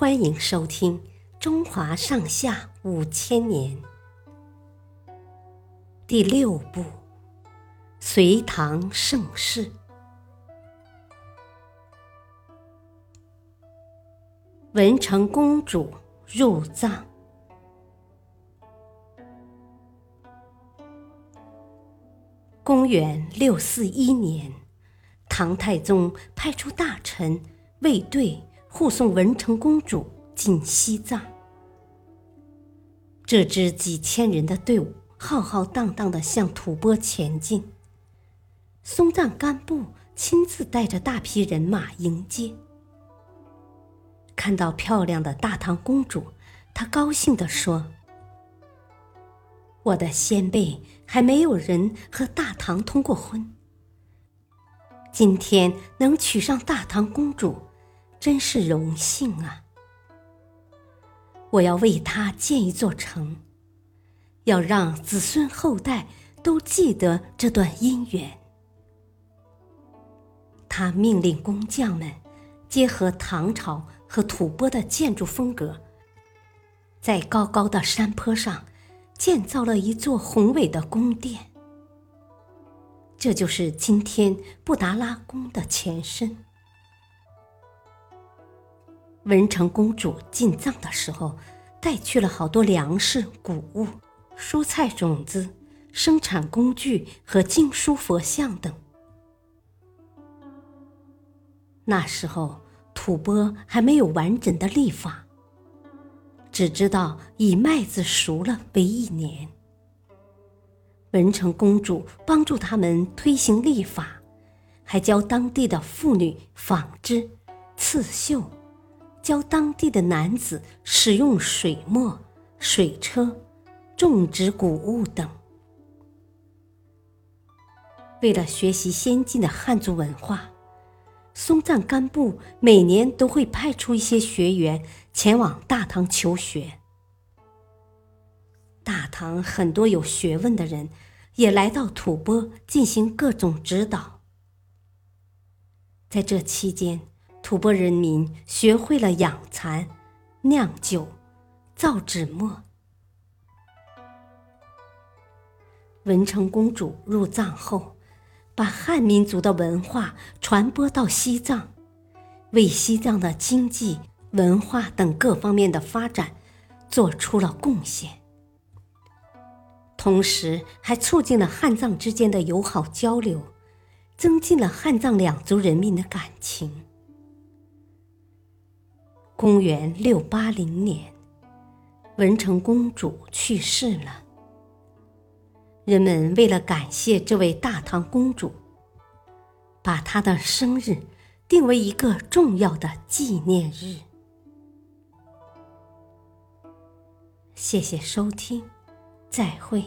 欢迎收听《中华上下五千年》第六部《隋唐盛世》。文成公主入藏。公元六四一年，唐太宗派出大臣卫队。护送文成公主进西藏，这支几千人的队伍浩浩荡荡的向吐蕃前进。松赞干布亲自带着大批人马迎接。看到漂亮的大唐公主，他高兴地说：“我的先辈还没有人和大唐通过婚，今天能娶上大唐公主。”真是荣幸啊！我要为他建一座城，要让子孙后代都记得这段姻缘。他命令工匠们结合唐朝和吐蕃的建筑风格，在高高的山坡上建造了一座宏伟的宫殿。这就是今天布达拉宫的前身。文成公主进藏的时候，带去了好多粮食、谷物、蔬菜种子、生产工具和经书佛像等。那时候，吐蕃还没有完整的历法，只知道以麦子熟了为一年。文成公主帮助他们推行历法，还教当地的妇女纺织、刺绣。教当地的男子使用水磨、水车、种植谷物等。为了学习先进的汉族文化，松赞干布每年都会派出一些学员前往大唐求学。大唐很多有学问的人也来到吐蕃进行各种指导。在这期间，吐蕃人民学会了养蚕、酿酒、造纸墨。文成公主入藏后，把汉民族的文化传播到西藏，为西藏的经济、文化等各方面的发展做出了贡献，同时还促进了汉藏之间的友好交流，增进了汉藏两族人民的感情。公元六八零年，文成公主去世了。人们为了感谢这位大唐公主，把她的生日定为一个重要的纪念日。谢谢收听，再会。